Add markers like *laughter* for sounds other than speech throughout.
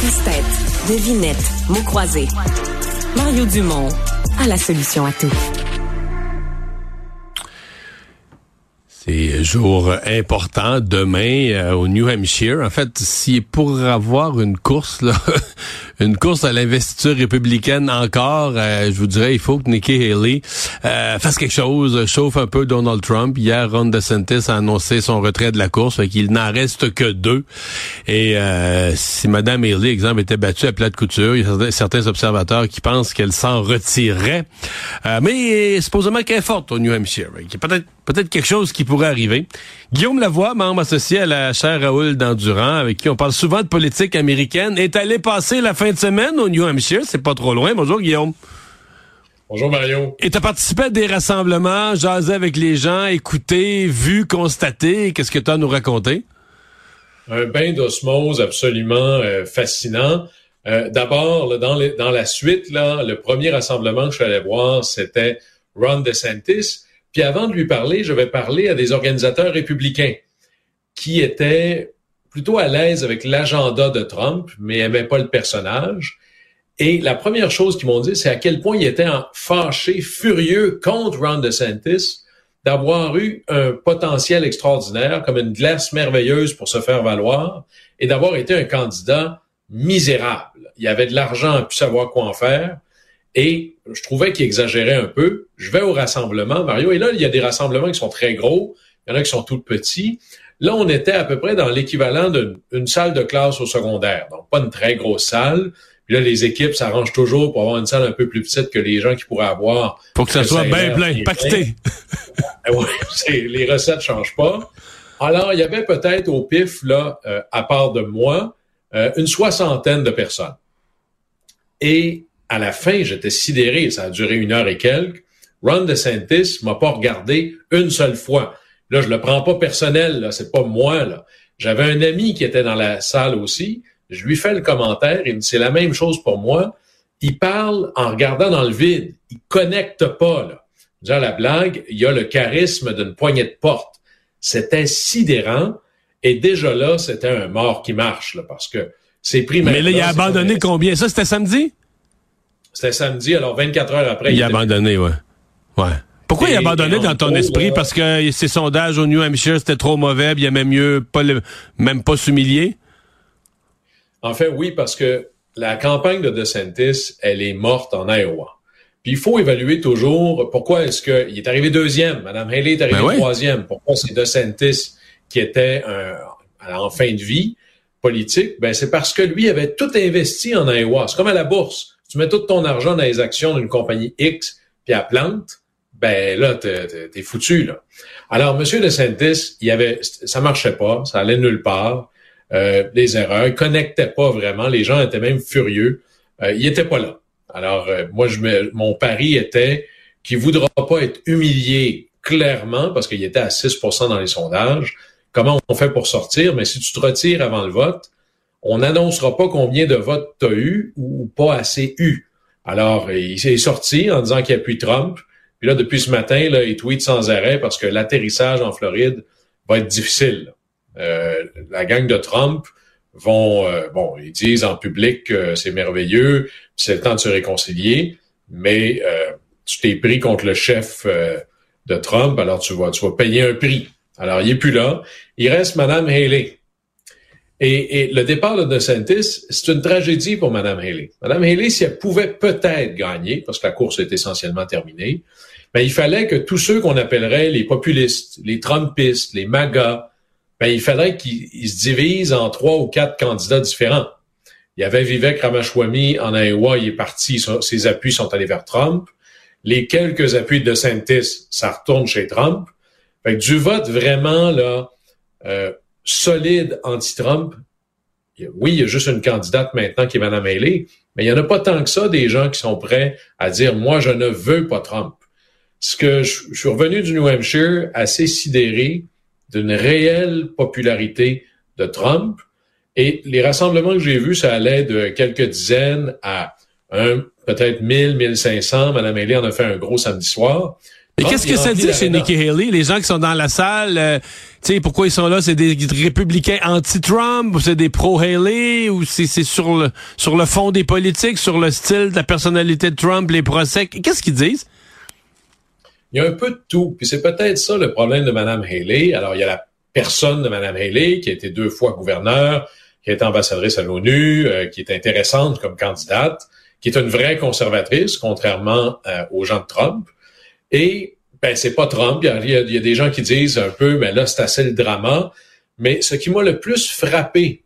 Casse-tête, devinette, mots croisés. Mario Dumont a la solution à tout. C'est jour important demain euh, au New Hampshire. En fait, si pour avoir une course, là, *laughs* une course à l'investiture républicaine encore, euh, je vous dirais, il faut que Nikki Haley euh, fasse quelque chose, chauffe un peu Donald Trump. Hier, Ron DeSantis a annoncé son retrait de la course, qu'il n'en reste que deux. Et si Madame Haley, exemple, était battue à plate couture, il y a certains observateurs qui pensent qu'elle s'en retirerait. mais supposément qu'elle est forte au New Hampshire. Peut-être peut-être quelque chose qui pourrait arriver. Guillaume Lavoie, membre associé à la chaire Raoul d'Endurant, avec qui on parle souvent de politique américaine, est allé passer la fin de semaine au New Hampshire. C'est pas trop loin. Bonjour, Guillaume. Bonjour Mario. Et tu as participé à des rassemblements, jasé avec les gens, écouté, vu, constaté. Qu'est-ce que tu as à nous raconter? Un bain d'osmose absolument euh, fascinant. Euh, d'abord, dans, dans la suite, là, le premier rassemblement que je suis allé voir, c'était Ron DeSantis. Puis avant de lui parler, je vais parler à des organisateurs républicains qui étaient plutôt à l'aise avec l'agenda de Trump, mais n'aimaient pas le personnage. Et la première chose qu'ils m'ont dit, c'est à quel point ils étaient fâchés, furieux contre Ron DeSantis d'avoir eu un potentiel extraordinaire, comme une glace merveilleuse pour se faire valoir, et d'avoir été un candidat misérable. Il avait de l'argent, plus savoir quoi en faire. Et je trouvais qu'il exagérait un peu. Je vais au rassemblement, Mario, et là, il y a des rassemblements qui sont très gros, il y en a qui sont tout petits. Là, on était à peu près dans l'équivalent d'une salle de classe au secondaire, donc pas une très grosse salle. Puis là, les équipes s'arrangent toujours pour avoir une salle un peu plus petite que les gens qui pourraient avoir. Pour que ça soit bien plein, pacté. *laughs* oui, les recettes changent pas. Alors, il y avait peut-être au pif, là, euh, à part de moi, euh, une soixantaine de personnes. Et à la fin, j'étais sidéré. Ça a duré une heure et quelques. Ron DeSantis m'a pas regardé une seule fois. Là, je le prends pas personnel, là. C'est pas moi, là. J'avais un ami qui était dans la salle aussi. Je lui fais le commentaire. Il me dit, c'est la même chose pour moi. Il parle en regardant dans le vide. Il connecte pas, là. Déjà, la blague, il y a le charisme d'une poignée de porte. C'était sidérant. Et déjà là, c'était un mort qui marche, là, parce que c'est pris Mais là, il a abandonné combien? Ça, c'était samedi? C'était samedi, alors 24 heures après. Il, a abandonné, ouais. Ouais. Pourquoi il a abandonné dans ton esprit? Parce que ses sondages au New Hampshire, c'était trop mauvais, il aimait mieux pas même pas s'humilier? En fait, oui, parce que la campagne de DeSantis, elle est morte en Iowa. Puis il faut évaluer toujours pourquoi est-ce qu'il est arrivé deuxième, Mme Haley est arrivée ben troisième, pourquoi c'est DeSantis qui était en fin de vie? Politique, ben c'est parce que lui avait tout investi en Iowa. C'est comme à la bourse tu mets tout ton argent dans les actions d'une compagnie X, puis à plante, ben là, t'es foutu, là. Alors, M. DeSantis, il y avait, ça marchait pas, ça allait nulle part, euh, erreurs, il connectait pas vraiment, les gens étaient même furieux, euh, il était pas là. Alors, euh, moi, je mon pari était qu'il voudra pas être humilié clairement, parce qu'il était à 6% dans les sondages. Comment on fait pour sortir? Mais si tu te retires avant le vote, on n'annoncera pas combien de votes tu as eu ou pas assez eu. Alors, il s'est sorti en disant qu'il appuie Trump. Puis là, depuis ce matin, là, il tweet sans arrêt parce que l'atterrissage en Floride va être difficile. Euh, la gang de Trump vont, euh, bon, ils disent en public que c'est merveilleux, c'est le temps de se réconcilier, mais euh, tu t'es pris contre le chef de Trump, alors tu vas, tu vas payer un prix. Alors, il est plus là. Il reste Madame Haley. Et, le départ de DeSantis, c'est une tragédie pour Mme Haley. Mme Haley, si elle pouvait peut-être gagner, parce que la course est essentiellement terminée, ben, il fallait que tous ceux qu'on appellerait les populistes, les Trumpistes, les MAGA, ben, il fallait qu'ils se divisent en trois ou quatre candidats différents. Il y avait Vivek Ramaswamy en Iowa, il est parti, ses appuis sont allés vers Trump. Les quelques appuis de DeSantis, ça retourne chez Trump. Fait que du vote vraiment là, euh, solide anti-Trump, oui, il y a juste une candidate maintenant qui est Mme Haley, mais il n'y en a pas tant que ça des gens qui sont prêts à dire moi je ne veux pas Trump. Ce que je, suis revenu du New Hampshire assez sidéré d'une réelle popularité de Trump et les rassemblements que j'ai vus, ça allait de quelques dizaines à un peut-être 1000, 1500. Mme Haley en a fait un gros samedi soir. Mais qu'est-ce que ça dit chez Nikki Haley? Les gens qui sont dans la salle, euh, tu sais, pourquoi ils sont là? C'est des républicains anti-Trump ou c'est des pro-Haley ou c'est sur le, sur le fond des politiques, sur le style de la personnalité de Trump, les procès? Qu'est-ce qu'ils disent? Il y a un peu de tout. Puis c'est peut-être ça le problème de Mme Haley. Alors, il y a la personne de Mme Haley qui a été deux fois gouverneur, qui été ambassadrice à l'ONU, euh, qui est intéressante comme candidate, qui est une vraie conservatrice, contrairement euh, aux gens de Trump. Et ben c'est pas Trump. Il y, a, des gens qui disent un peu, mais là c'est assez le drama. Mais ce qui m'a le plus frappé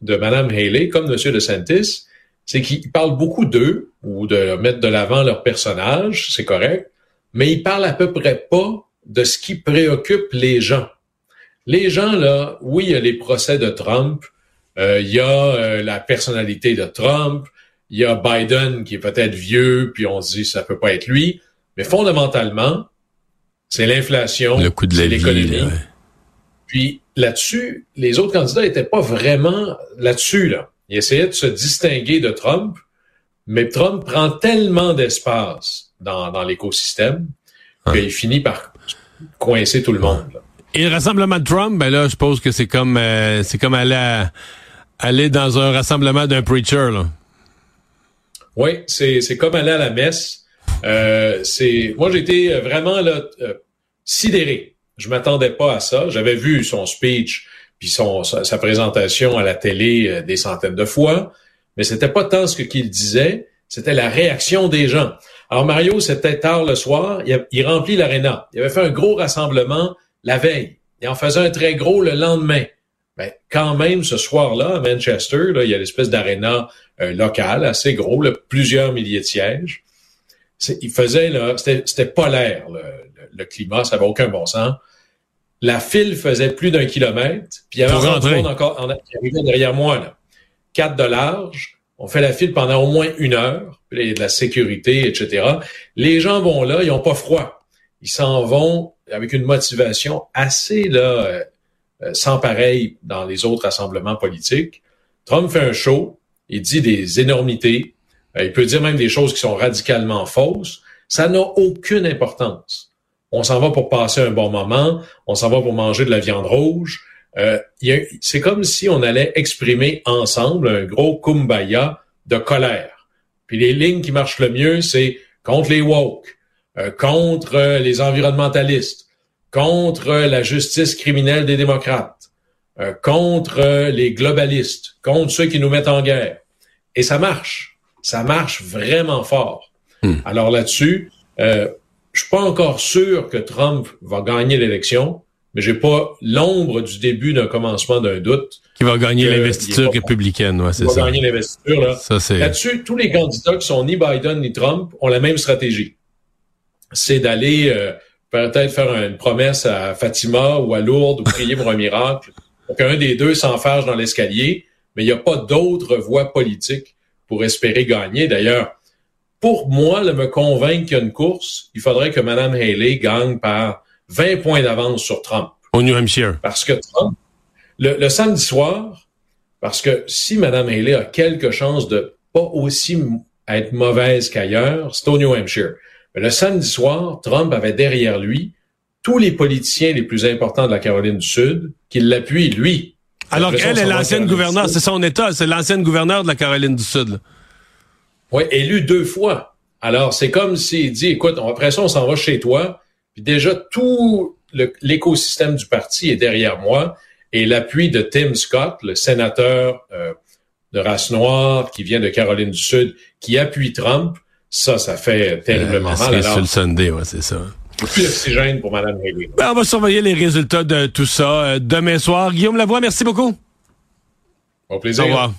de Mme Haley, comme M. DeSantis, c'est qu'il parle beaucoup d'eux ou de mettre de l'avant leur personnage, c'est correct, mais il parle à peu près pas de ce qui préoccupe les gens. Les gens là, oui, il y a les procès de Trump, euh, il y a euh, la personnalité de Trump, il y a Biden qui est peut-être vieux, puis on se dit ça peut pas être lui, mais fondamentalement, c'est l'inflation, le coût de l'économie. Puis là-dessus, les autres candidats n'étaient pas vraiment là-dessus. Là. Ils essayaient de se distinguer de Trump, mais Trump prend tellement d'espace dans, dans l'écosystème qu'il finit par coincer tout le monde. Et le rassemblement de Trump, ben là, je suppose que c'est comme euh, c'est comme aller aller dans un rassemblement d'un preacher. Là. Oui, c'est comme aller à la messe. Euh, c'est moi j'ai été vraiment là euh, sidéré. Je m'attendais pas à ça. J'avais vu son speech puis son sa, présentation à la télé euh, des centaines de fois, mais c'était pas tant ce qu'il disait, c'était la réaction des gens. Alors Mario, c'était tard le soir, il, remplit l'aréna. Il avait fait un gros rassemblement la veille. Il en faisait un très gros le lendemain. Ben, quand même, ce soir-là, à Manchester, il y a l'espèce d'aréna locale assez gros, plusieurs milliers de sièges il faisait là, c'était polaire le, le, climat, ça n'avait aucun bon sens. La file faisait plus d'un kilomètre, puis il y avait un monde encore qui arrivait derrière moi là, quatre de large. On fait la file pendant au moins une heure, puis il y a de la sécurité, etc. Les gens vont là, ils n'ont pas froid. Ils s'en vont avec une motivation assez là euh, euh, sans pareil dans les autres rassemblements politiques. Trump fait un show, il dit des énormités, il peut dire même des choses qui sont radicalement fausses. Ça n'a aucune importance. On s'en va pour passer un bon moment, on s'en va pour manger de la viande rouge. Euh, c'est comme si on allait exprimer ensemble un gros kumbaya de colère. Puis les lignes qui marchent le mieux, c'est contre les woke, euh, contre les environnementalistes, contre la justice criminelle des démocrates, contre les globalistes, contre ceux qui nous mettent en guerre. Et ça marche ça marche vraiment fort. Hmm. Alors là-dessus, euh, je suis pas encore sûr que Trump va gagner l'élection, mais j'ai pas l'ombre du début d'un commencement d'un doute. Qui va gagner l'investiture républicaine, ouais, c'est ça. Va gagner l'investiture là. là-dessus, tous les candidats qui sont ni Biden ni Trump ont la même stratégie. C'est d'aller euh, peut-être faire une promesse à Fatima ou à Lourdes ou prier pour un miracle, pour qu'un des deux s'enfarge dans l'escalier, mais il n'y a pas d'autre voie politique pour espérer gagner. D'ailleurs, pour moi, de me convaincre qu'il y a une course, il faudrait que Mme Haley gagne par 20 points d'avance sur Trump. Au New Hampshire. Parce que Trump, le, samedi soir, parce que si Mme Haley a quelque chance de pas aussi être mauvaise qu'ailleurs, c'est au New Hampshire. Mais le samedi soir, Trump avait derrière lui tous les politiciens les plus importants de la Caroline du Sud qui l'appuient, lui, alors qu'elle est l'ancienne gouverneure, c'est son État, c'est l'ancienne gouverneure de la Caroline du Sud. Oui, élu deux fois. Alors, c'est comme s'il dit, écoute, après ça, on s'en va chez toi. Puis déjà, tout l'écosystème du parti est derrière moi. Et l'appui de Tim Scott, le sénateur euh, de race noire qui vient de Caroline du Sud, qui appuie Trump, ça, ça fait terriblement euh, mal. C'est le Sunday, ouais, c'est ça plus d'oxygène pour Mme Haley. Ben, on va surveiller les résultats de tout ça euh, demain soir. Guillaume Lavoie, merci beaucoup. Au plaisir. Au revoir.